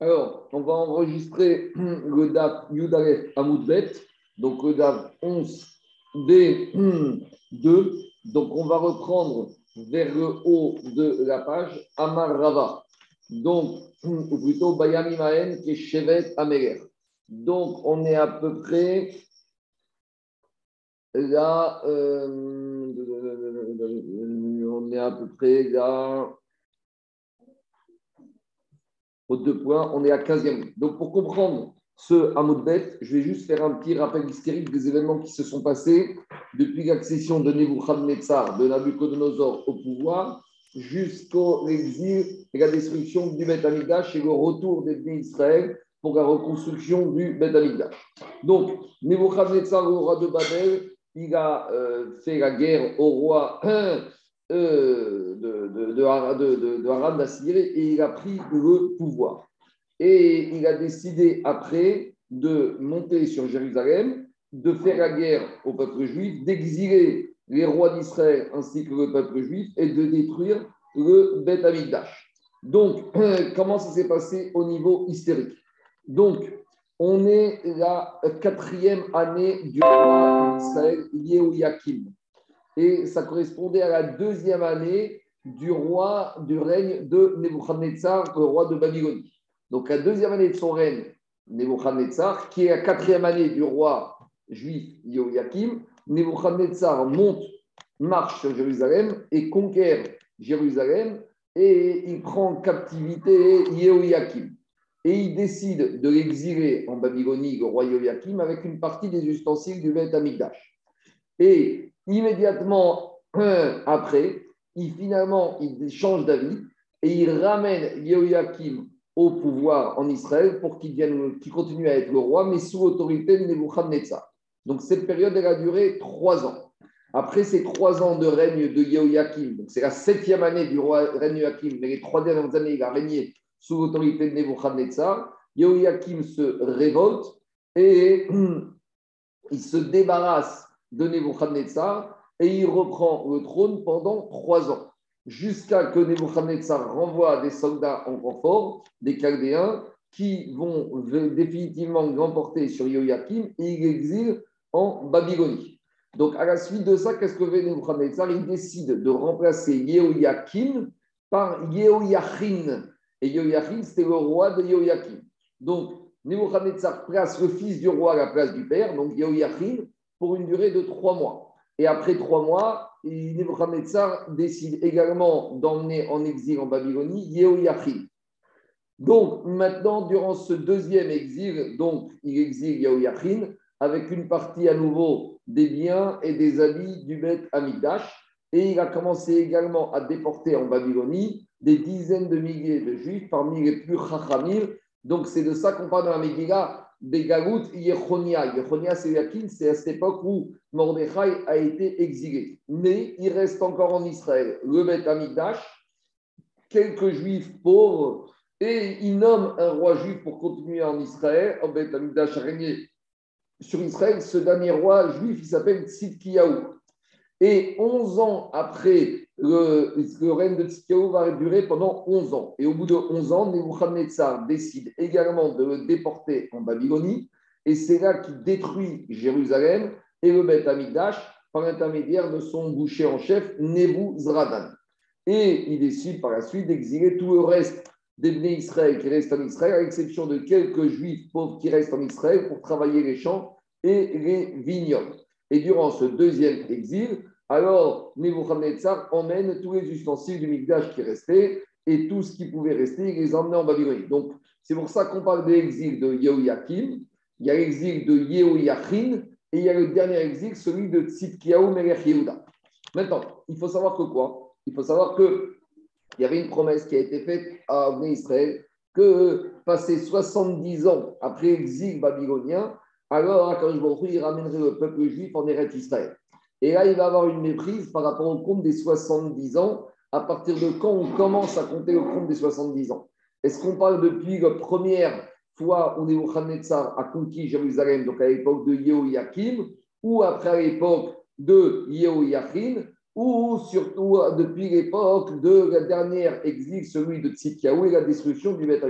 Alors, on va enregistrer le DAF Yudalef Amoudbet, donc le DAF 11 B2. Donc, on va reprendre vers le haut de la page Amar Rava. Donc, ou plutôt Bayami Mahen qui est Chevet Améler. Donc, on est à peu près là. Euh, on est à peu près là deux points, on est à 15e. Donc, pour comprendre ce Hamoudbet, je vais juste faire un petit rappel hystérique des événements qui se sont passés depuis l'accession de Nebuchadnezzar, de Nabucodonosor au pouvoir, jusqu'au exil et la destruction du Beth Amikdash et le retour des pays d'Israël pour la reconstruction du Beth Amikdash. Donc, Nebuchadnezzar, le roi de Babel, il a euh, fait la guerre au roi euh, de, de, de, d'Assyrie et il a pris le pouvoir. Et il a décidé après de monter sur Jérusalem, de faire la guerre au peuple juif, d'exiler les rois d'Israël ainsi que le peuple juif et de détruire le Beth Amikdash. Donc, comment ça s'est passé au niveau hystérique Donc, on est la quatrième année du roi d'Israël, Yehoiakim et ça correspondait à la deuxième année du roi du règne de Nebuchadnezzar, le roi de Babylonie. Donc la deuxième année de son règne, Nebuchadnezzar, qui est la quatrième année du roi juif Joachim, Nebuchadnezzar monte, marche sur Jérusalem et conquiert Jérusalem et il prend en captivité Yehoiakim. Et il décide de l'exiler en Babylonie, le roi Joachim, avec une partie des ustensiles du Beth. Et immédiatement après, il finalement il change d'avis et il ramène Yehoiakim au pouvoir en Israël pour qu'il continue à être le roi, mais sous l'autorité de Nebuchadnezzar. Donc cette période, elle a duré trois ans. Après ces trois ans de règne de Yehoiakim, donc c'est la septième année du roi règne de Yehoiakim, mais les trois dernières années, il a régné sous l'autorité de Nebuchadnezzar. Yehoiakim se révolte et il se débarrasse de Nebuchadnezzar et il reprend le trône pendant trois ans, jusqu'à que Nebuchadnezzar renvoie des soldats en renfort, des Chaldéens, qui vont définitivement l'emporter sur Yoyakim et il exile en Babylonie. Donc, à la suite de ça, qu'est-ce que fait Nebuchadnezzar? Il décide de remplacer Yehoiakim par Yehoiachin. Et Yehoiachin, c'était le roi de Yehoiakim. Donc, Nebuchadnezzar place le fils du roi à la place du père, donc Yehoiachin, pour une durée de trois mois. Et après trois mois, Nebuchadnezzar décide également d'emmener en exil en Babylonie Yehoiachin. Donc maintenant, durant ce deuxième exil, donc il exile Yehoiachin avec une partie à nouveau des biens et des habits du Beth Amidash. Et il a commencé également à déporter en Babylonie des dizaines de milliers de juifs parmi les plus chachamim. Donc c'est de ça qu'on parle dans la Megillah Begalout Yechonia. Yechonia, c'est Yakin, c'est à cette époque où Mordechai a été exilé. Mais il reste encore en Israël le Beth Amikdash, quelques juifs pauvres, et il nomme un roi juif pour continuer en Israël. En Beth Amikdash a régné sur Israël. Ce dernier roi juif, il s'appelle Tzidkiyahu. Et 11 ans après le, règne de Tzidkiyahu va durer pendant 11 ans. Et au bout de 11 ans, Nebuchadnezzar décide également de le déporter en Babylonie. Et c'est là qu'il détruit Jérusalem et le Beth Amikdash par l'intermédiaire de son boucher en chef, Nebuzradan. Et il décide par la suite d'exiler tout le reste des Bnei Israël qui restent en Israël, à l'exception de quelques juifs pauvres qui restent en Israël pour travailler les champs et les vignobles. Et durant ce deuxième exil, alors Nebuchadnezzar emmène tous les ustensiles du Mikdash qui restaient et tout ce qui pouvait rester, il les emmène en Babylonie. Donc, c'est pour ça qu'on parle de l'exil de Yehoiakim, il y a l'exil de Yehoiachin et il y a le dernier exil, celui de Tzidkiyahu Melech Yehuda. Maintenant, il faut savoir que quoi? Il faut savoir qu'il y avait une promesse qui a été faite à Israël que passé 70 ans après l'exil babylonien, alors Akadosh Baruch il ramènerait le peuple juif en Eretz Israël. Et là, il va avoir une méprise par rapport au compte des 70 ans. À partir de quand on commence à compter le compte des 70 ans? Est-ce qu'on parle depuis la première fois où Nebuchadnezzar a conquis Jérusalem, donc à l'époque de Yehoiakim, ou après à l'époque de Yehoiachin ou surtout depuis l'époque de la dernière exil, celui de Tzidkiaou et la destruction du Beth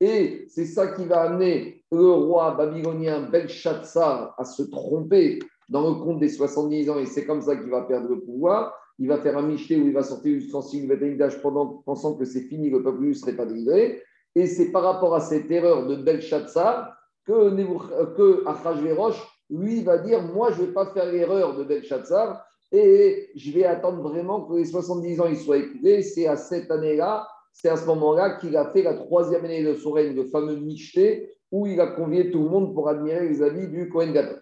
Et c'est ça qui va amener le roi babylonien Belshazzar à se tromper dans le compte des 70 ans, et c'est comme ça qu'il va perdre le pouvoir. Il va faire un michté où il va sortir l'ustensile du Beth pendant pensant que c'est fini, le peuple ne serait pas délivré. Et c'est par rapport à cette erreur de Belshazzar que, que Achashverosh, lui, va dire Moi, je ne vais pas faire l'erreur de Belshazzar et je vais attendre vraiment que les 70 ans ils soient écoulés. C'est à cette année-là, c'est à ce moment-là qu'il a fait la troisième année de son règne, le fameux Michté, où il a convié tout le monde pour admirer les avis du Kohen Gadol.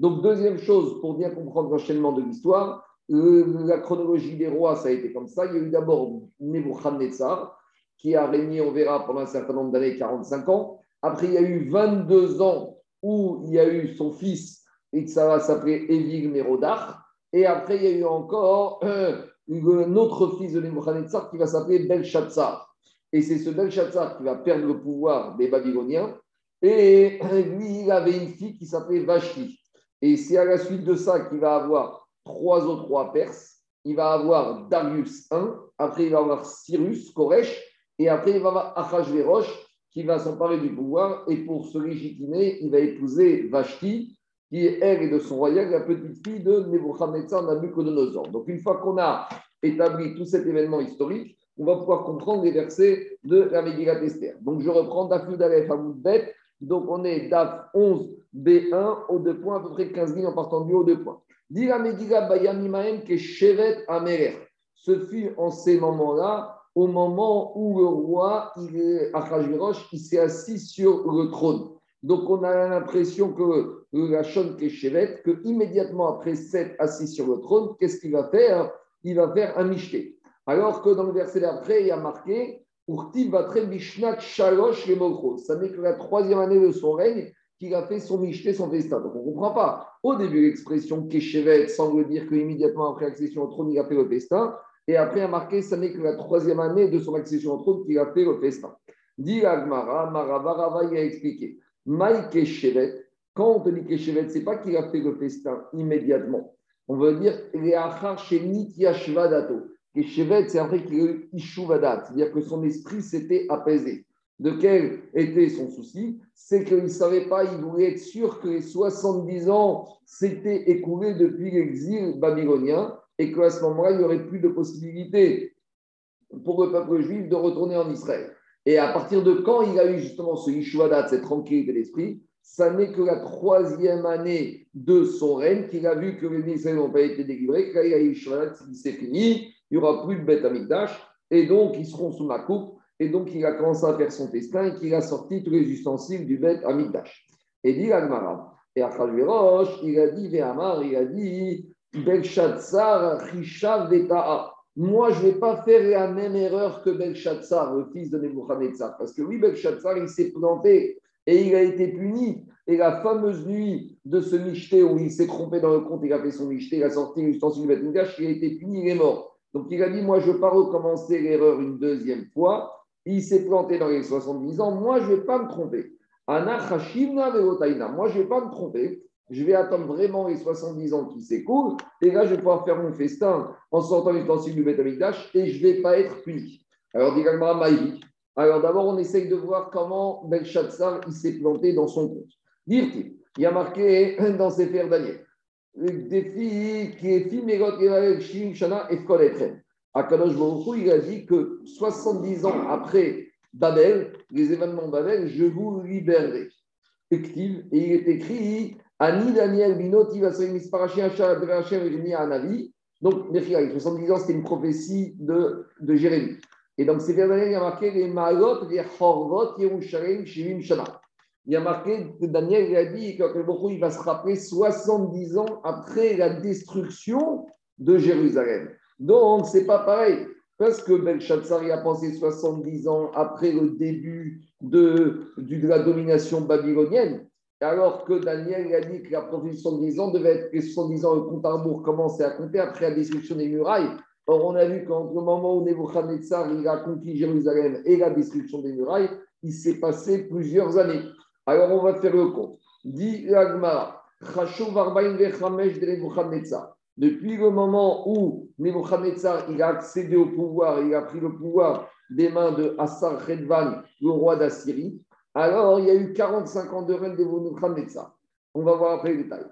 Donc, deuxième chose, pour bien comprendre l'enchaînement de l'histoire, la chronologie des rois, ça a été comme ça. Il y a eu d'abord Nebuchadnezzar, qui a régné, on verra, pendant un certain nombre d'années, 45 ans. Après, il y a eu 22 ans où il y a eu son fils, et ça va s'appeler Évil Mérodach. Et après, il y a eu encore euh, un autre fils de Nebuchadnezzar qui va s'appeler Belshazzar. Et c'est ce Belshazzar qui va perdre le pouvoir des Babyloniens. Et lui, il avait une fille qui s'appelait Vashti. Et c'est à la suite de ça qu'il va avoir trois autres rois perses. Il va avoir Darius I, après il va avoir Cyrus, Koresh, et après il va avoir Achashverosh qui va s'emparer du pouvoir. Et pour se légitimer, il va épouser Vashti, qui est elle de son royaume la petite fille de Nebuchadnezzar Nabucodonosor. Donc une fois qu'on a établi tout cet événement historique, on va pouvoir comprendre les versets de la Megillat Esther. Donc je reprends Dafud Aleph Bet. Donc on est DAF 11 B1 au deux points, à peu près 15 000 en partant du haut deux points. Dira Megillah Bayamimaem que Shevet Amer. Ce fut en ces moments-là, au moment où le roi, Achashverosh, il s'est assis sur le trône. Donc on a l'impression que la Shon que immédiatement après s'être assis sur le trône, qu'est-ce qu'il va faire? Il va faire un michté. Alors que dans le verset d'après, il y a marqué Ça n'est que la troisième année de son règne qu'il a fait son michté, son festin. Donc on ne comprend pas. Au début, l'expression Keshevet semble dire qu'immédiatement après l'accession au trône, il a fait le festin. Et après, il a marqué ça n'est que la troisième année de son accession au trône qu'il a fait le festin. Dit Agmara, Maravarava, il a expliqué. Maï Keshevet, quand on te dit Keshevet, ce n'est pas qu'il a fait le festin immédiatement. On veut dire Leachar Shenit Yashvadato. Keshevet, c'est après qu'il a eu Ishuvadat, c'est-à-dire que son esprit s'était apaisé. De quel était son souci? C'est qu'il ne savait pas, il voulait être sûr que les 70 ans s'étaient écoulés depuis l'exil babylonien et qu'à ce moment-là, il n'y aurait plus de possibilité pour le peuple juif de retourner en Israël. Et à partir de quand il a eu justement ce Yishuadat, cette tranquillité d'esprit, ça n'est que la troisième année de son règne qu'il a vu que les Israéliens n'ont pas été délivrés, qu'il a eu Yishuadat, c'est fini, il n'y aura plus de bête Amikdash, et donc ils seront sous ma coupe, et donc il a commencé à faire son festin et qu'il a sorti tous les ustensiles du bête Amikdash. Et dit Agmara, et Achashverosh, il a dit Vehamar, il a dit Belshazzar, Rishav, Veta'a. Moi, je ne vais pas faire la même erreur que Belshazzar, le fils de Nebuchadnezzar. Parce que oui, Belshazzar, il s'est planté et il a été puni. Et la fameuse nuit de ce michté où il s'est trompé dans le compte, il a fait son michté, il a sorti l'ustensile du il a été puni, il est mort. Donc il a dit, moi, je ne veux pas recommencer l'erreur une deuxième fois. Il s'est planté dans les 70 ans. Moi, je ne vais pas me tromper. Moi, je ne vais pas me tromper je vais attendre vraiment les 70 ans qui s'écoulent, et là, je vais pouvoir faire mon festin en sortant l'ustensile du Betamikdash, et je ne vais pas être puni. Alors, dit. Alors, d'abord, on essaye de voir comment Belshazzar il s'est planté dans son compte. Dire-t-il, il y a marqué dans ses fers Daniel, des filles qui est fille Shana et Akadosh Baruch il a dit que 70 ans après Babel, les événements de Babel, je vous libérerai. Et il est écrit Ani Daniel Binoti va se à Navi. Donc, 70 ans, c'était une prophétie de, de Jérémie. Et donc, c'est Daniel, il y a marqué les Ma'alot, les Chorvot, Yerushalayim, Shivim Shana. Il a marqué que Daniel il a dit qu'il va se rappeler 70 ans après la destruction de Jérusalem. Donc, c'est pas pareil. Parce que Belshazzar a pensé 70 ans après le début de, la domination babylonienne alors que Daniel a dit que la prophétie de 70 ans devait être que 70 ans, le compte à rebours commençait à compter après la destruction des murailles. Or, on a vu qu'entre le moment où Nebuchadnezzar a conquis Jérusalem et la destruction des murailles, il s'est passé plusieurs années. Alors, on va faire le compte. Dit Depuis le moment où Nebuchadnezzar il a accédé au pouvoir, il a pris le pouvoir des mains de Assar Redvan, le roi d'Assyrie, alors il y a eu 45 ans de règne de Nebuchadnezzar. On va voir après les détails.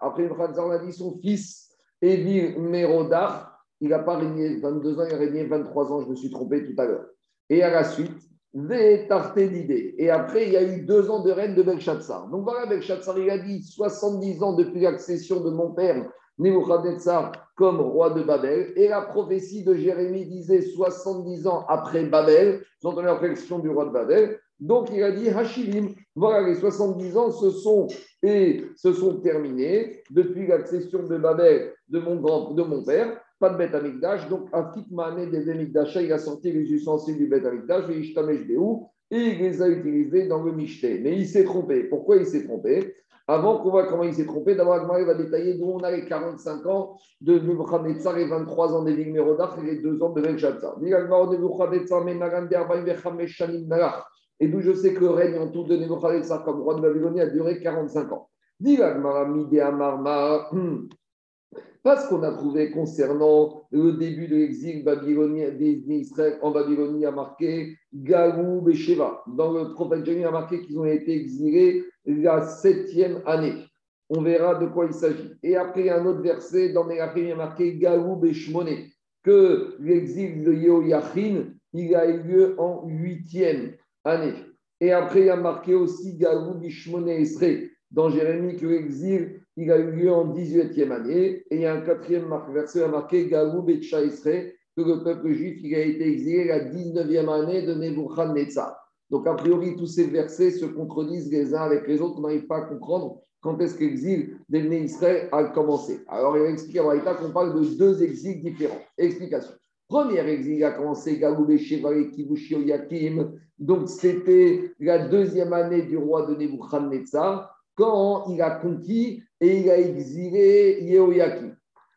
Après Nebuchadnezzar, on a dit son fils Evil Merodach. Il n'a pas régné 22 ans, il a régné 23 ans, je me suis trompé tout à l'heure. Et à la suite. Et après, il y a eu deux ans de règne de Belshazzar. Donc voilà, Belshazzar, il a dit 70 ans depuis l'accession de mon père, Nebuchadnezzar, comme roi de Babel. Et la prophétie de Jérémie disait 70 ans après Babel, sont la l'accession du roi de Babel. Donc il a dit Hashilim, voilà, les 70 ans se sont, et se sont terminés depuis l'accession de Babel de mon, grand, de mon père pas de bête Amikdash. Donc, Afik Mané des Amikdash, il a sorti les ustensiles du bête Amikdash, et il les a utilisés dans le Michté. Mais il s'est trompé. Pourquoi il s'est trompé? Avant qu'on voit comment il s'est trompé, d'abord, Agmaré va détailler d'où on a les 45 ans de Nebuchadnezzar et 23 ans d'Evig Merodach et les 2 ans de Belshazzar. Et d'où je sais que le règne en tout de Nebuchadnezzar comme roi de Babylonie a duré 45 ans. Dit parce qu'on a trouvé concernant le début de l'exil babylonien d'Israël en Babylonie a marqué Galou et Sheva. Dans le prophète Jérémie a marqué qu'ils ont été exilés la septième année. On verra de quoi il s'agit. Et après, un autre verset dans Mélachim, il a marqué Galou et Shmoné, que l'exil de Yehoyachin, il a eu lieu en huitième année. Et après, il a marqué aussi Galou et Shmoné dans Jérémie que l'exil il a eu lieu en 18e année. Et il y a un quatrième verset marqué et que le peuple juif a été exilé la 19e année de Nebuchadnezzar. Donc, a priori, tous ces versets se contredisent les uns avec les autres. On n'arrive pas à comprendre quand est-ce que l'exil d'Ebné Israël a commencé. Alors, il a expliqué à qu'on parle de deux exils différents. Explication. Premier exil a commencé Gaoub et Kibushi Yakim. Donc, c'était la deuxième année du roi de Nebuchadnezzar quand il a conquis et il a exilé Yehoyakim.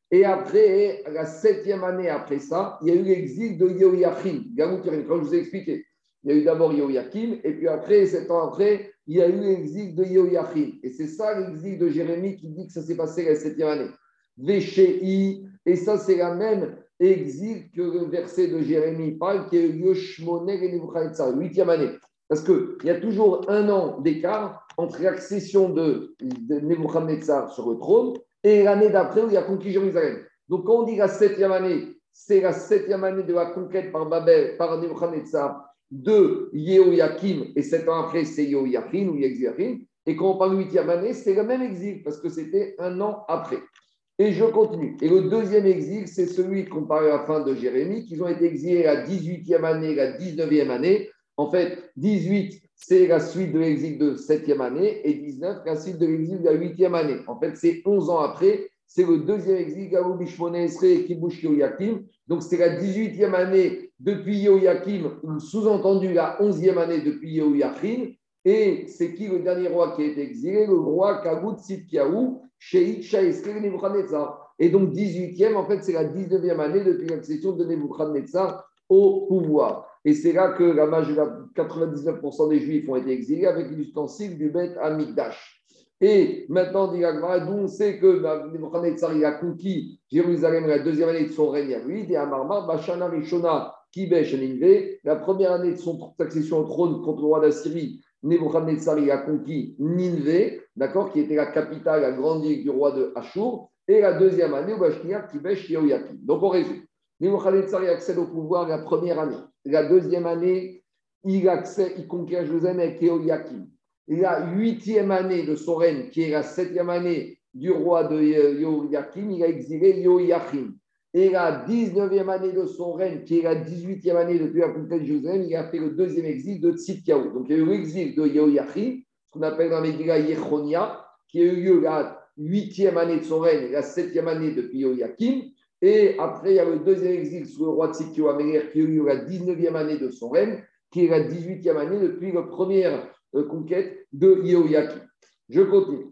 Et après, la septième année après ça, il y a eu l'exil de Yehoyachim. Comme je vous ai expliqué, il y a eu d'abord Yehoyakim, et puis après, sept ans après, il y a eu l'exil de Yehoyachim. Et c'est ça l'exil de Jérémie qui dit que ça s'est passé la septième année. Véchéi, et ça c'est la même exil que le verset de Jérémie parle, qui est Yoshmoner et Nebuchadnezzar, huitième année. Parce qu'il y a toujours un an d'écart entre l'accession de, de Nebuchadnezzar sur le trône et l'année d'après où il a conquis Jérusalem. Donc, quand on dit la septième année, c'est la septième année de la conquête par Babel, par Nebuchadnezzar de Yehoyakim, et sept ans après, c'est Yehoyakim ou Yehoyakim. Et quand on parle de huitième année, c'est le même exil, parce que c'était un an après. Et je continue. Et le deuxième exil, c'est celui qu'on parle à la fin de Jérémie, qu'ils ont été exilés la 18e année, la 19e année, en fait, 18, c'est la suite de l'exil de 7e année et 19, la suite de l'exil de la 8e année. En fait, c'est 11 ans après. C'est le deuxième exil, Gabou Bishmone Esre Kibush Yoyakim. Donc, c'est la 18e année depuis Yoyakim, sous-entendu la 11e année depuis Yoyakim. Et c'est qui le dernier roi qui a été exilé? Le roi Kabut Sitkiaou, Sheikh Shaesre Nebuchadnezzar. Et donc, 18e, en fait, c'est la 19e année depuis l'accession de Nebuchadnezzar au pouvoir. Et c'est là que la 99% des Juifs ont été exilés avec l'ustensile du Beth Amigdash. Et maintenant, dit d'où on sait que Nebuchadnezzar a conquis Jérusalem la deuxième année de son règne à lui, et Amarmar, Bashana Rishona, Kibesh la première année de son accession au trône contre le roi d'Assyrie, Nebuchadnezzar a conquis Ninvé, d'accord, qui était la capitale, la grande ville du roi de Ashur, et la deuxième année, Bashnia, Kibesh Yehoyakim. Donc on résume. Nebuchadnezzar accède au pouvoir la première année. La deuxième année, il, accède, il conquiert Jérusalem avec Yehoyakim. La huitième année de son règne, qui est la septième année du roi de Yehoyakim, il a exilé Yehoyachim. Et la 19e année de son règne, qui est la 18e année depuis la conquête de Jérusalem, il a fait le deuxième exil de Tzidkiaou. Donc il y a eu l'exil de Yehoyachim, ce qu'on appelle dans les Yechonia, qui a eu lieu la huitième année de son règne, la septième année depuis Yehoyakim. Et après, il y a le deuxième exil sous le roi Tsikio Améler qui a eu la 19e année de son règne, qui est la 18e année depuis la première euh, conquête de Yehoyakim. Je continue.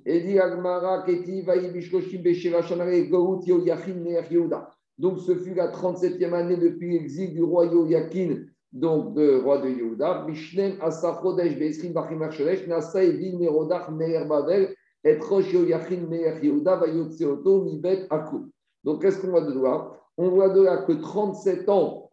Donc, ce fut la 37e année depuis l'exil du roi Yehoyakin, donc de roi de Yehuda. Bishnem Asachodesh Beesrim Bachim Nasa Evil Merodach Meir Babel Et Rosh Yoyachin Meir Yehuda va Yotseoto Mibet Akul. Donc, qu'est-ce qu'on voit de là On voit de là que 37 ans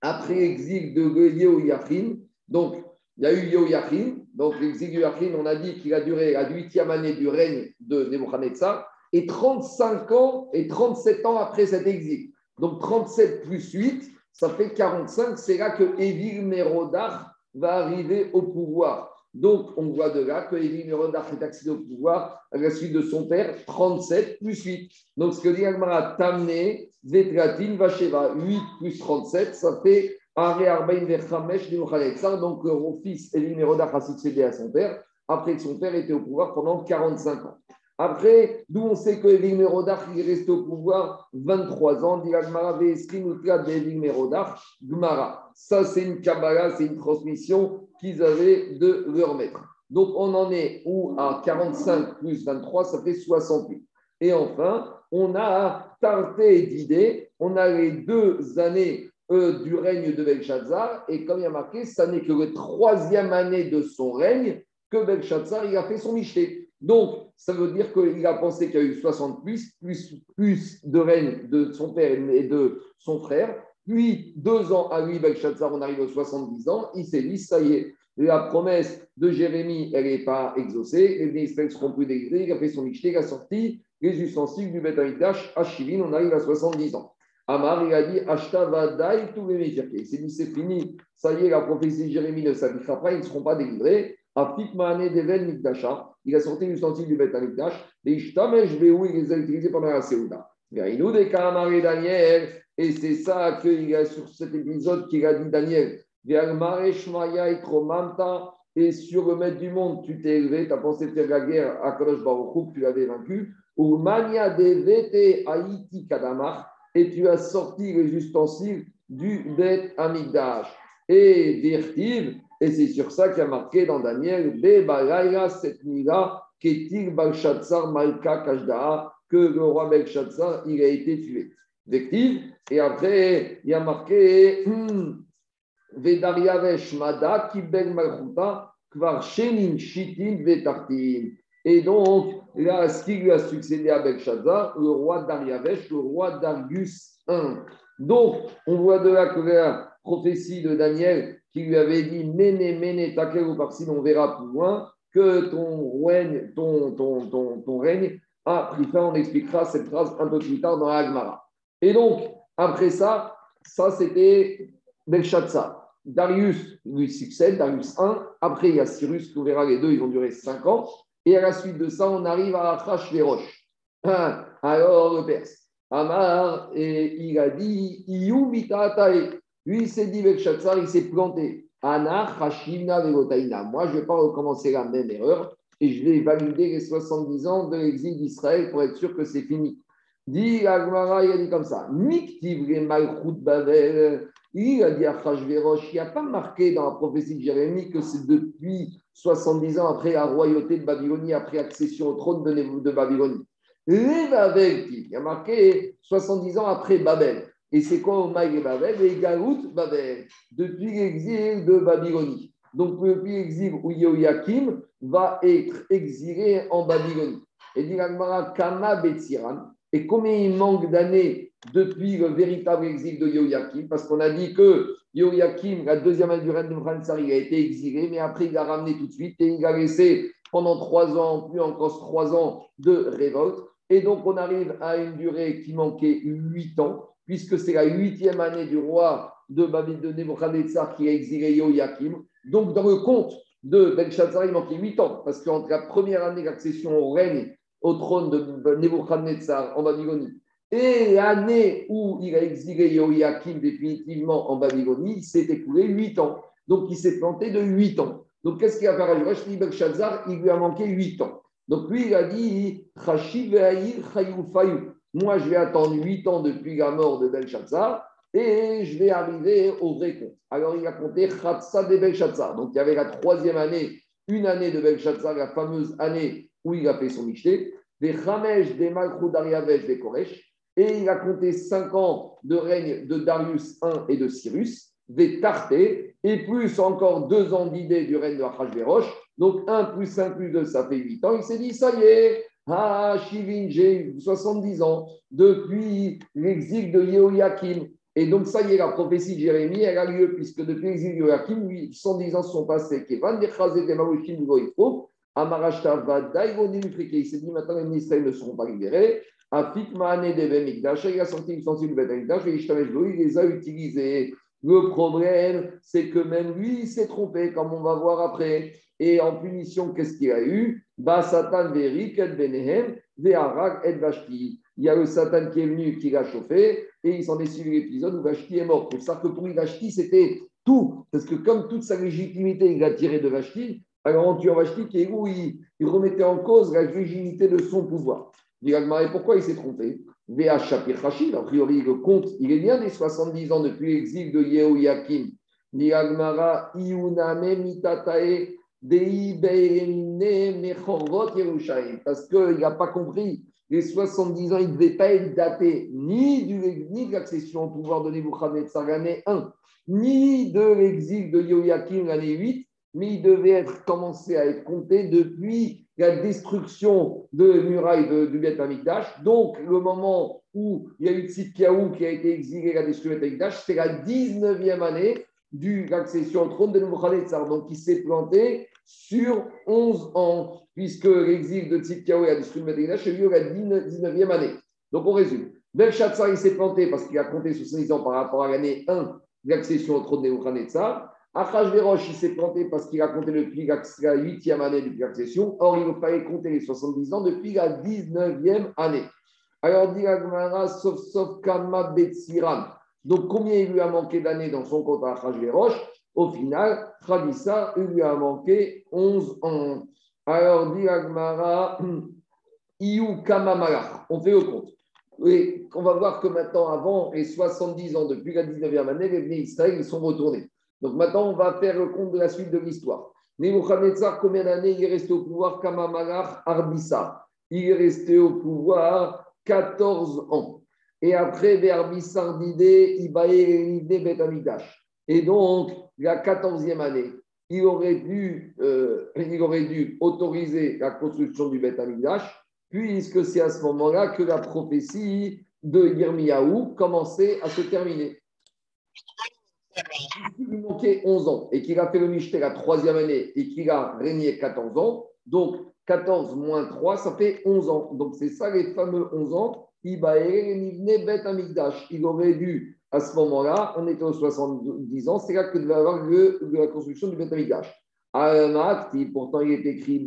après l'exil de Yehoyachin, donc il y a eu Yehoyachin, donc l'exil de Yehoyachin, on a dit qu'il a duré la huitième année du règne de Nebuchadnezzar, et 35 ans et 37 ans après cet exil. Donc 37 plus 8, ça fait 45. C'est là que Evil Merodach va arriver au pouvoir. Donc, on voit de là que Evil Merodach est accédé au pouvoir à la suite de son père, 37 plus 8. Donc, ce que dit Agmara, Tamné, Vetratin, Vacheva, 8 plus 37, ça fait Are Arbain Vechamesh Donc, le fils Evil Merodach a succédé à son père, après que son père était au pouvoir pendant 45 ans. Après, d'où on sait que Evil Merodach est resté au pouvoir 23 ans, dit Agmara d'Evil Merodach, Gmara. Ça, c'est une Kabbalah, c'est une transmission qu'ils avaient de leur maître. Donc, on en est où à 45 plus 23, ça fait 68. Et enfin, on a tarté d'idées, on a les deux années euh, du règne de Belshazzar, et comme il y a marqué, ça n'est que la troisième année de son règne que Belshazzar il a fait son miché. Donc, ça veut dire qu'il a pensé qu'il y a eu 60 plus, plus, plus de règne de son père et de son frère. Puis, deux ans à lui, Belshazzar, on arrive aux 70 ans. Il s'est dit, ça y est, la promesse de Jérémie, elle n'est pas exaucée. Les Israël seront plus délivrés. Il a fait son michté, il a sorti les ustensiles du Beth à Chivin. On arrive à 70 ans. Amar, il a dit, Ashta Vadaï, tous les Il s'est dit, c'est fini. Ça y est, la prophétie de Jérémie ne s'appliquera pas. Ils ne seront pas délivrés. Il a sorti l'ustensile du Beth Amikdash. Les Ishtamesh Beou, il les a utilisés pendant la Séouda. Daniel. Et c'est ça qu'il y a sur cet épisode qu'il a dit Daniel. Et sur le maître du monde, tu t'es élevé, tu as pensé faire la guerre à Kadosh Baruch tu l'avais vaincu. Ou Mania Devete Haïti Kadamar, et tu as sorti les ustensiles du Bet Amigdash. Et Virtiv, et c'est sur ça qu'il a marqué dans Daniel, Be cette nuit-là, Ketil Balshazzar Malka Kajdaa, que le roi Belshazzar, il a été tué. Virtiv, et après, il y a marqué, hmm, Vedariavesh Mada, Kibel Malchuta, Kvar Shenin Shitin Vetartin. Et donc, là, ce qui lui a succédé à Belshazzar, le roi Dariavesh, le roi Darius I. Donc, on voit de là que la prophétie de Daniel qui lui avait dit Méné, Méné, Takeru, par on verra plus loin, que ton règne, ton, ton, ton, règne a pris fin. On expliquera cette phrase un peu plus tard dans l'Agmara. Et donc, après ça, ça c'était Belshazzar. Darius lui succède, Darius 1. Après, il y a Cyrus, on verra les deux, ils vont durer 5 ans. Et à la suite de ça, on arrive à Achashverosh. Alors, le Perse. Amar, et il a dit Lui, il s'est dit Belshazzar, il s'est planté. Ana, Hashimna. Moi, je ne vais pas recommencer la même erreur et je vais valider les 70 ans de l'exil d'Israël pour être sûr que c'est fini. Dit Agmara, il a dit comme ça Bavel. Il a dit à il n'y a pas marqué dans la prophétie de Jérémie que c'est depuis 70 ans après la royauté de Babylonie, après accession au trône de, Babylonie. Il y a marqué 70 ans après Babel. Et c'est quoi Omaï et Babel Et Babel, depuis l'exil de Babylonie. Donc, depuis l'exil où Yoyakim va être exilé en Babylonie. Et dit Kama Betsiran. Et combien il manque d'années depuis le véritable exil de Yoyakim Parce qu'on a dit que Yoyakim, la deuxième année du règne de Fransar, il a été exilé, mais après il a ramené tout de suite et il a laissé pendant trois ans, plus encore trois ans de révolte. Et donc, on arrive à une durée qui manquait huit ans, puisque c'est la huitième année du roi de Babylone de Nebuchadnezzar qui a exilé Yoyakim. Donc, dans le compte de Belshazzar, il manquait huit ans, parce qu'entre la première année d'accession au règne, au trône de Nebuchadnezzar en Babylonie, et l'année où il a exilé Yoyakim définitivement en Babylonie, il s'est écoulé huit ans. Donc, il s'est planté de huit ans. Donc, qu'est-ce qu'il a fait à Belshazzar Il lui a manqué huit ans. Donc lui, il a dit Moi, je vais attendre huit ans depuis la mort de Belshazzar et je vais arriver au vrai compte. Alors il a compté Khatsa de Belshazzar. Donc il y avait la troisième année, une année de Belshazzar, la fameuse année où il a fait son michté, des Chamesh, des Malchou d'Ariavesh, des Koresh. Et il a compté cinq ans de règne de Darius I et de Cyrus, des Tartés, et plus encore deux ans d'idée du règne de Achashverosh, Donc 1 plus 5 plus 2, ça fait 8 ans. Il s'est dit, ça y est, ah, Shivin, j'ai 70 ans depuis l'exil de Yehoyakim. Et donc, ça y est, la prophétie de Jérémie, elle a lieu, puisque depuis l'exil de Yehoyakim, 110 ans sont passés. Il s'est dit, maintenant, les ministres ne seront pas libérés. Afik Mahane Devemikdash, il a sorti sortie du Betamikdash et il les a utilisés. Le problème, c'est que même lui, il s'est trompé, comme on va voir après. Et en punition, qu'est-ce qu'il a eu? Satan Verik et Benehem, Ve'arak et Vashti. Il y a le Satan qui est venu, qui l'a chauffé, et il s'en est suivi l'épisode où Vashti est mort. Pour ça que pour lui, Vashti, c'était tout. Parce que comme toute sa légitimité, il l'a tiré de Vashti, alors tuant Vashti, qui est où il, il remettait en cause la légitimité de son pouvoir. Et pourquoi il s'est trompé? Véa Shapir Hachid, a priori, le compte, il est bien des 70 ans depuis l'exil de Yehoyakim. Diagmara Iuname Mitatae parce qu'il n'a pas compris. Les 70 ans, il ne devait pas être daté ni, du, ni de l'accession au pouvoir de Nebuchadnezzar l'année 1, ni de l'exil de Yoyakim l'année 8, mais il devait être commencé à être compté depuis la destruction de muraille de, du Beth Amikdash. Donc, le moment où il y a eu Tzidkiaou qui a été exilé, la destruction du Beth c'est la 19e année de l'accession au trône de Nebuchadnezzar. Donc, il s'est planté sur 11 ans, puisque l'exil de Tzidkiaou et la destruction de Beth a eu la 19e année. Donc, on résume. Belshazzar, il s'est planté parce qu'il a compté 70 ans par rapport à l'année 1 de l'accession au trône de Nebuchadnezzar. Achashverosh, il s'est planté parce qu'il a compté depuis la 8e année depuis l'accession. Or, il fallait compter les 70 ans depuis la 19e année. Alors, dit sauf sauf Kama Betsiran. Donc, combien il lui a manqué d'années dans son compte à Achashverosh Au final, Khadissa, il lui a manqué 11 ans. Alors, dit Iou Kama On fait le compte. Et on va voir que maintenant, avant les 70 ans, depuis la 19e année, les venus Israël, ils sont retournés. Donc maintenant, on va faire le compte de la suite de l'histoire. Nebuchadnezzar, combien d'années il est resté au pouvoir? Kamamalach Arbissa Il est resté au pouvoir 14 ans. Et après, Verbissar d'idée, Ibaé Betamidash. Et donc, la 14e année, il aurait, dû, euh, il aurait dû autoriser la construction du Beth puisque c'est à ce moment-là que la prophétie de Yirmiyahu commençait à se terminer il lui manquait 11 ans et qu'il a fait le Michté la troisième année et qu'il a régné 14 ans, donc 14 moins 3, ça fait 11 ans. Donc c'est ça les fameux 11 ans. Il aurait dû, à ce moment-là, on était aux 70 ans, c'est là que devait avoir lieu la construction du Bet Amigdash. Pourtant, il est écrit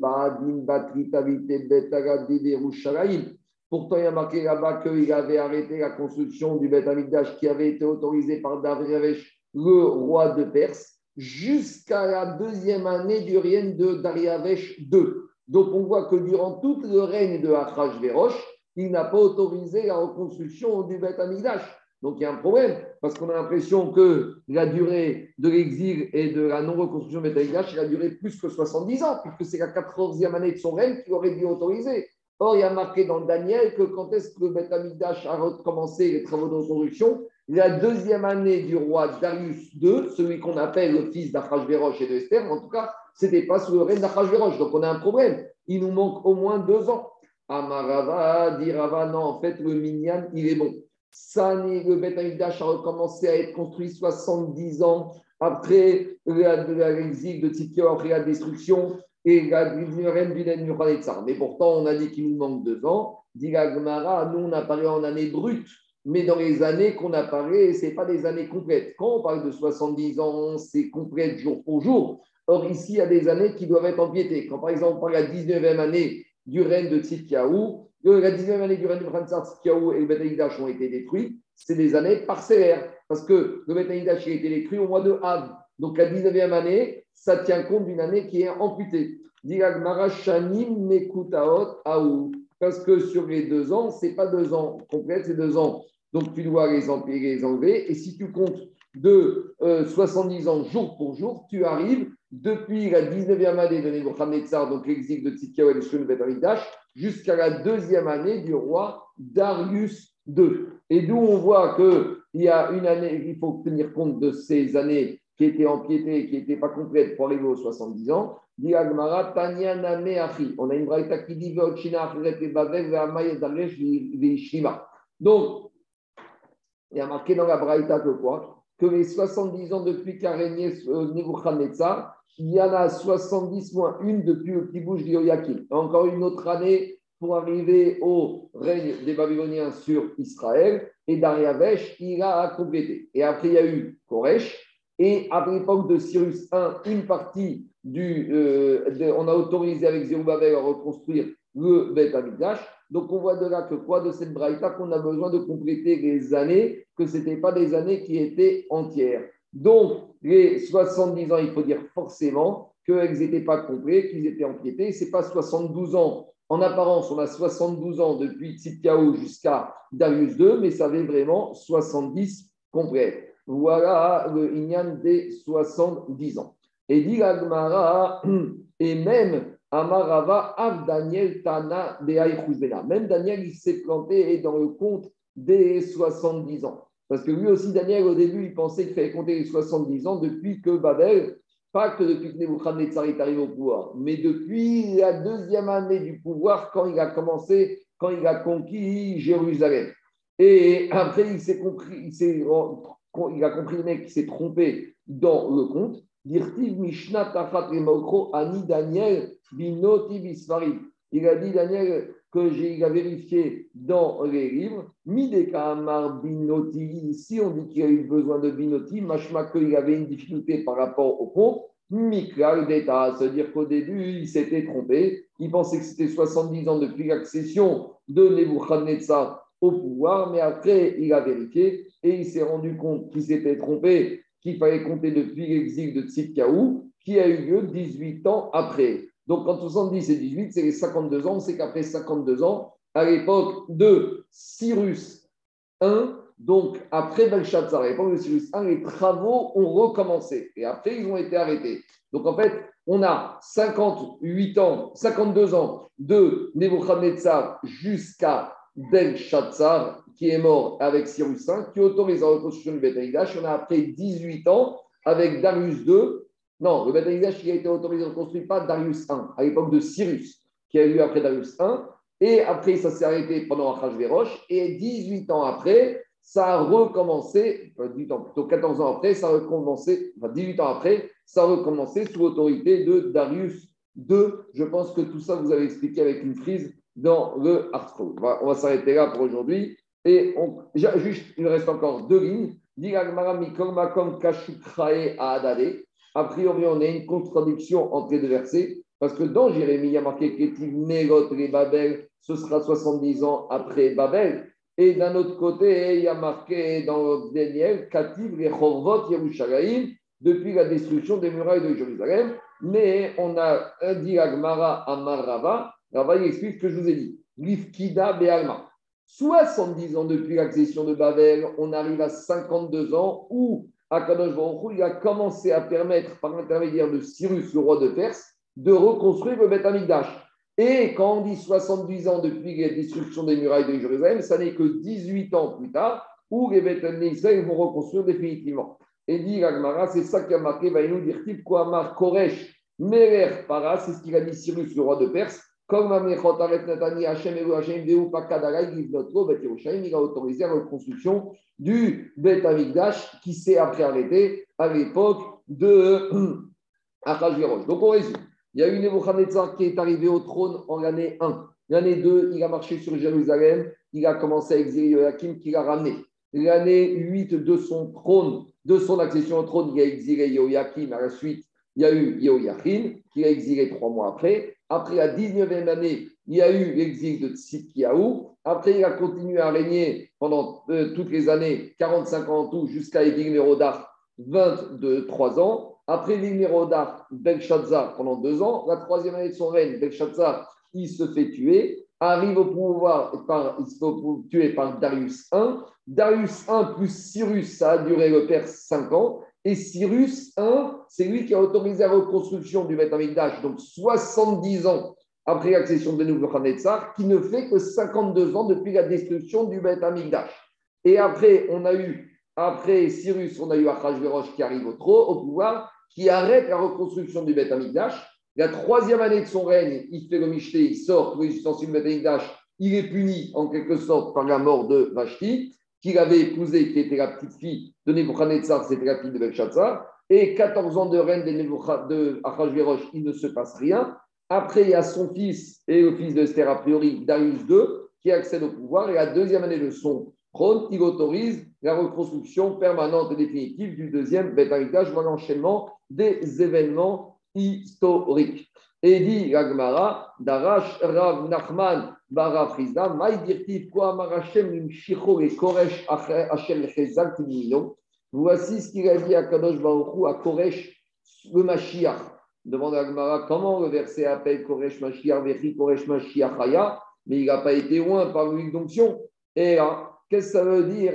Pourtant, il y a marqué là-bas qu'il avait arrêté la construction du Bet Amigdash qui avait été autorisé par David le roi de Perse, jusqu'à la deuxième année du règne de Dariavesh II. Donc on voit que durant tout le règne de Achashverosh, il n'a pas autorisé la reconstruction du Beth Amidash. Donc il y a un problème, parce qu'on a l'impression que la durée de l'exil et de la non-reconstruction du Beth Amidash, il a duré plus que 70 ans, puisque c'est la 14e année de son règne qu'il aurait dû autoriser. Or, il y a marqué dans Daniel que quand est-ce que le Beth Amidash a recommencé les travaux de reconstruction? La deuxième année du roi Darius II, celui qu'on appelle le fils d'Achashverosh et de Esther, en tout cas, ce n'était pas sous le règne d'Achashverosh. Donc on a un problème. Il nous manque au moins deux ans. Amarava, dit Rava, non, en fait, le Minyan, il est bon. Sani, le Beth a recommencé à être construit 70 ans après l'exil de Tzidkior et la destruction et la règne du Mais pourtant, on a dit qu'il nous manque deux ans. Dit nous, on apparaît en année brute mais dans les années qu'on apparaît, ce n'est pas des années complètes. Quand on parle de 70 ans, c'est complète jour pour jour. Or, ici, il y a des années qui doivent être empiétées. Quand, par exemple, on parle de la 19e année du règne de Tzidkiaou, la 19e année du règne de Prince Tzidkiaou et le Beth ont été détruits, c'est des années parcellaires. Parce que le Beth a été détruit au mois de Av. Donc, la 19e année, ça tient compte d'une année qui est amputée. Parce que sur les deux ans, ce n'est pas deux ans complètes, c'est deux ans donc, tu dois les, enlever. Et si tu comptes de 70 euh, ans jour pour jour, tu arrives depuis la 19e année de Nebuchadnezzar, donc l'exil de Tzidkiyahu et de jusqu'à la deuxième année du roi Darius II. Et d'où on voit qu'il y a une année, il faut tenir compte de ces années qui était empiétée, qui n'était pas complète pour arriver aux 70 ans. On a une braïta qui dit Donc, il y a marqué dans la braïta que quoi? Que les 70 ans depuis qu'a régné euh, Nebuchadnezzar, il y en a 70 moins une depuis le petit bouge d'Yoyakim. Encore une autre année pour arriver au règne des Babyloniens sur Israël. Et Dariavesh, il a complété. Et après, il y a eu Koresh. Et à l'époque de Cyrus I, une partie du. Euh, on a autorisé avec Zerubabel à reconstruire le Beth Amikdash. Donc on voit de là que quoi de cette braïta qu'on a besoin de compléter les années, que ce n'étaient pas des années qui étaient entières. Donc les 70 ans, il faut dire forcément qu'elles n'étaient pas complètes, qu'ils étaient empiétés. Ce n'est pas 72 ans. En apparence, on a 72 ans depuis Tzidkiaou jusqu'à Darius II, mais ça avait vraiment 70 complets. Voilà le Inyan des 70 ans. Et dit et même Amarava Av Daniel Tana Même Daniel, il s'est planté dans le compte des 70 ans. Parce que lui aussi, Daniel, au début, il pensait qu'il fallait compter les 70 ans depuis que Babel, pas que depuis que Nebuchadnezzar est arrivé au pouvoir, mais depuis la deuxième année du pouvoir, quand il a commencé, quand il a conquis Jérusalem. Et après, il s'est compris, il, il a compris le mec qui s'est trompé dans le compte. Il a dit, Daniel, que j'ai vérifié dans les livres, Mideka Binoti, ici on dit qu'il a eu besoin de Binoti, machma qu'il avait une difficulté par rapport au compte, Mikla d'État, c'est-à-dire qu'au début, il s'était trompé, il pensait que c'était 70 ans depuis l'accession de Nebuchadnezzar au pouvoir, mais après, il a vérifié et il s'est rendu compte qu'il s'était trompé, qu'il fallait compter depuis l'exil de Tzidkaou, qui a eu lieu 18 ans après. Donc, entre 70 et 18, c'est les 52 ans. C'est qu'après 52 ans, à l'époque de Cyrus I, donc après Belshazzar, à l'époque de Cyrus I, les travaux ont recommencé. Et après, ils ont été arrêtés. Donc, en fait, on a 58 ans, 52 ans de Nebuchadnezzar jusqu'à Belshazzar, qui est mort avec Cyrus I, qui autorise la reconstruction du Beth On a après 18 ans avec Darius II, non, le Beth qui a été autorisé, reconstruit pas Darius I, à l'époque de Cyrus, qui a eu après Darius I. Et après, ça s'est arrêté pendant Achashverosh. Et 18 ans après, ça a recommencé, enfin 18 ans, plutôt 14 ans après, ça a recommencé, enfin 18 ans après, ça a recommencé sous l'autorité de Darius II. Je pense que tout ça, vous avez expliqué avec une frise dans le article. On va, s'arrêter là pour aujourd'hui. Et on, juste, il reste encore deux lignes. A priori, on a une contradiction entre les deux versets, parce que dans Jérémie, il y a marqué que les Babel, ce sera 70 ans après Babel. Et d'un autre côté, il y a marqué dans Daniel, Kativ les Chorvot Yerushalayim, depuis la destruction des murailles de Jérusalem. Mais on a dit Agmara Amar Rava, Rava il explique ce que je vous ai dit. Be'alma. 70 ans depuis l'accession de Babel, on arrive à 52 ans où Akadosh Baruch il a commencé à permettre, par l'intermédiaire de Cyrus, le roi de Perse, de reconstruire le Beth Amikdash. Et quand on dit 70 ans depuis la destruction des murailles de Jérusalem, ça n'est que 18 ans plus tard où les Beth Israël vont reconstruire définitivement. Et dit Agmara, c'est ça qui a marqué, va nous dire type Koamar Koresh, Merer Para, c'est ce qu'il a dit Cyrus, le roi de Perse, comme il a autorisé la reconstruction du Bet Amikdash qui s'est après arrêté à l'époque de Achashverosh. Donc on résume. Il y a eu Nebuchadnezzar qui est arrivé au trône en l'année 1. L'année 2, il a marché sur Jérusalem. Il a commencé à exiler Joachim qui l'a ramené. L'année 8 de son trône, de son accession au trône, il a exilé Joachim. À la suite, il y a eu Joachim qui a exilé trois mois après. Après la 19e année, il y a eu l'exil de Tzidkiaou. Après, il a continué à régner pendant euh, toutes les années, 45 ans en tout, jusqu'à Evignerodar, 23 ans. Après Evignerodar, Belshazzar pendant deux ans. La troisième année de son règne, Belshazzar, il se fait tuer. Arrive au pouvoir, par, il se fait tuer par Darius I. Darius I plus Cyrus, ça a duré le père 5 ans. Et Cyrus I, c'est lui qui a autorisé la reconstruction du Beth donc 70 ans après l'accession de Nebuchadnezzar, qui ne fait que 52 ans depuis la destruction du Beth. Et après, on a eu après Cyrus, on a eu Achashverosh qui arrive au, trône, au pouvoir, qui arrête la reconstruction du Beth. La troisième année de son règne, il fait le Michté, il sort tous les ustensiles du Beth. Il est puni en quelque sorte par la mort de Vashti, qu'il avait épousée, qui était la petite fille de Nebuchadnezzar, c'était la fille de Belshazzar. Et 14 ans de règne de, Achashverosh, il ne se passe rien. Après, il y a son fils et le fils d'Esther, a priori, Darius II, qui accède au pouvoir. Et la deuxième année de son trône, il autorise la reconstruction permanente et définitive du deuxième Beth vois l'enchaînement des événements historiques. Et dit Ragmara, Darash Rav Nachman Et. Voici ce qu'il a dit à Kadosh Baruchou, à Koresh, le Mashiach. Demande à Gmara comment le verset appelle Koresh Mashiach, Vechi Koresh Mashiach mais il n'a pas été loin par l'huile d'onction. Et qu'est-ce que ça veut dire?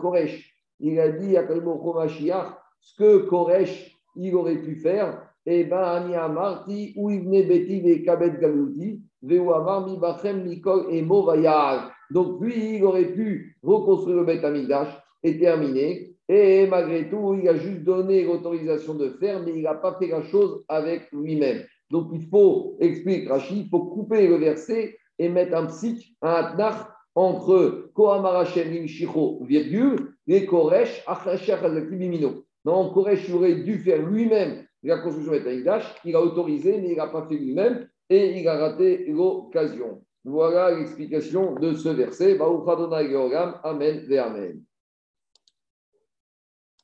Koresh Il a dit à Mashiach ce que Koresh il aurait pu faire. Et eh ben, Ani Amarti, ou il venait Beti Kabet Galouti, Veuamar Mibachem Mikol et Movayar. Donc, lui, il aurait pu reconstruire le Beth Amidash et terminer. Et malgré tout, il a juste donné l'autorisation de faire, mais il n'a pas fait la chose avec lui-même. Donc, il faut, explique Rachid, il faut couper le verset et mettre un psych, un atnach entre Kohamarachem Shicho, virgule, et Koresh, Achasher Hazakibimino. Non, Koresh aurait dû faire lui-même la construction de Beth il a autorisé, mais il n'a pas fait lui-même et il a raté l'occasion. Voilà l'explication de ce verset. Amen Amen.